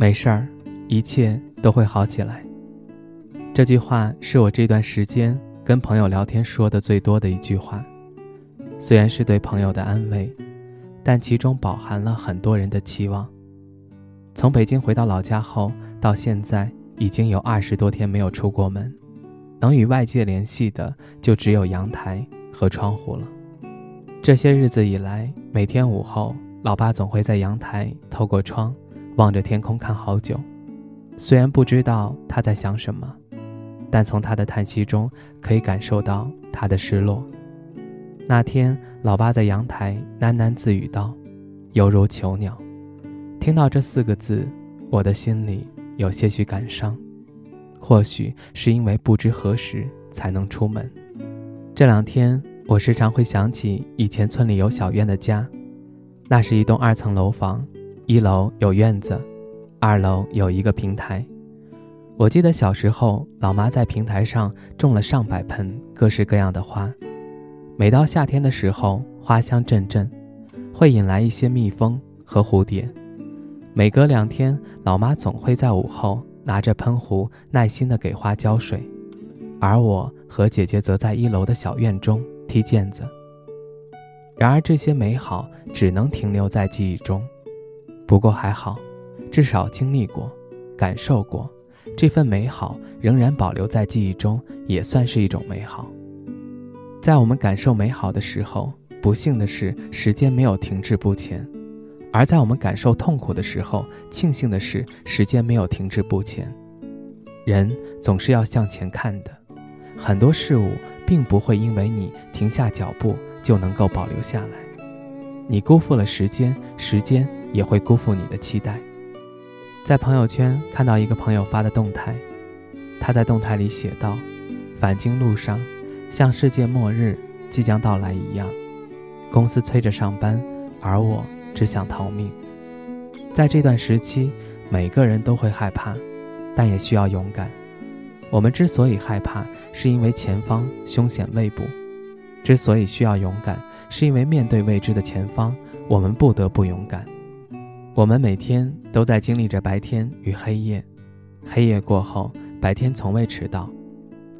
没事儿，一切都会好起来。这句话是我这段时间跟朋友聊天说的最多的一句话。虽然是对朋友的安慰，但其中饱含了很多人的期望。从北京回到老家后，到现在已经有二十多天没有出过门，能与外界联系的就只有阳台和窗户了。这些日子以来，每天午后，老爸总会在阳台透过窗。望着天空看好久，虽然不知道他在想什么，但从他的叹息中可以感受到他的失落。那天，老爸在阳台喃喃自语道：“犹如囚鸟。”听到这四个字，我的心里有些许感伤。或许是因为不知何时才能出门。这两天，我时常会想起以前村里有小院的家，那是一栋二层楼房。一楼有院子，二楼有一个平台。我记得小时候，老妈在平台上种了上百盆各式各样的花。每到夏天的时候，花香阵阵，会引来一些蜜蜂和蝴蝶。每隔两天，老妈总会在午后拿着喷壶，耐心地给花浇水，而我和姐姐则在一楼的小院中踢毽子。然而，这些美好只能停留在记忆中。不过还好，至少经历过，感受过，这份美好仍然保留在记忆中，也算是一种美好。在我们感受美好的时候，不幸的是时间没有停滞不前；而在我们感受痛苦的时候，庆幸的是时间没有停滞不前。人总是要向前看的，很多事物并不会因为你停下脚步就能够保留下来。你辜负了时间，时间。也会辜负你的期待。在朋友圈看到一个朋友发的动态，他在动态里写道：“返京路上，像世界末日即将到来一样，公司催着上班，而我只想逃命。”在这段时期，每个人都会害怕，但也需要勇敢。我们之所以害怕，是因为前方凶险未卜；之所以需要勇敢，是因为面对未知的前方，我们不得不勇敢。我们每天都在经历着白天与黑夜，黑夜过后，白天从未迟到。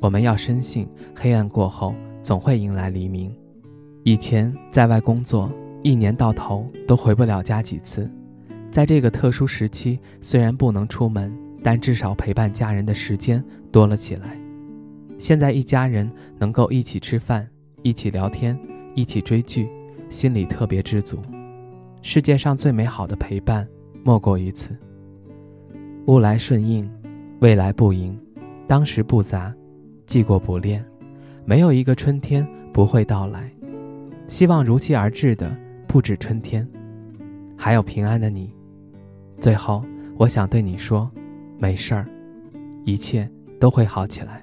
我们要深信，黑暗过后总会迎来黎明。以前在外工作，一年到头都回不了家几次。在这个特殊时期，虽然不能出门，但至少陪伴家人的时间多了起来。现在一家人能够一起吃饭、一起聊天、一起追剧，心里特别知足。世界上最美好的陪伴，莫过于此。物来顺应，未来不迎，当时不杂，记过不恋，没有一个春天不会到来。希望如期而至的不止春天，还有平安的你。最后，我想对你说，没事儿，一切都会好起来。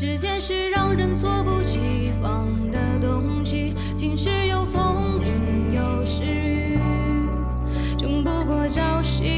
时间是让人猝不及防的东西，晴时有风，阴有时雨，争不过朝夕，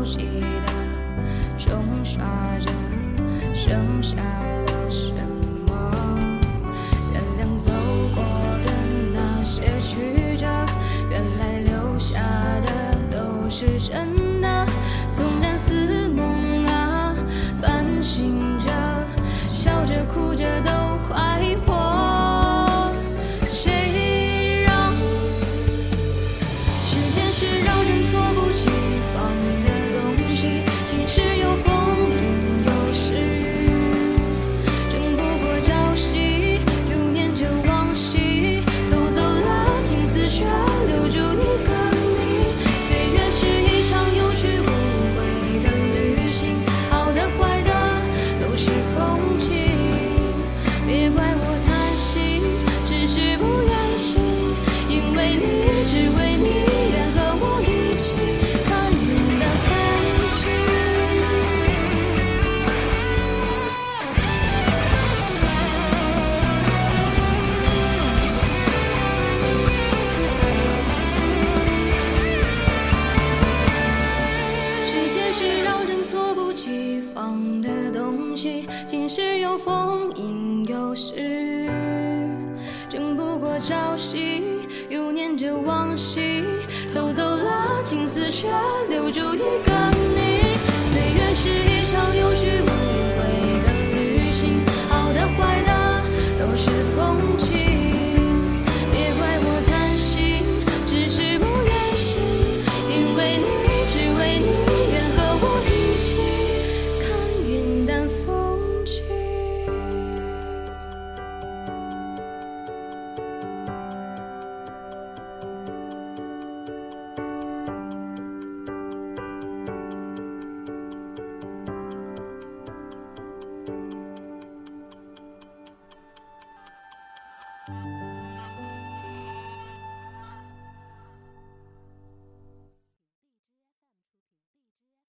不记的冲刷着剩下了什么？原谅走过的那些曲折原来留下的都是真的纵然似梦啊半醒是让人猝不及防的东西晴时有风阴有时雨争不过朝夕又念着往昔偷走了青丝却留住一个你。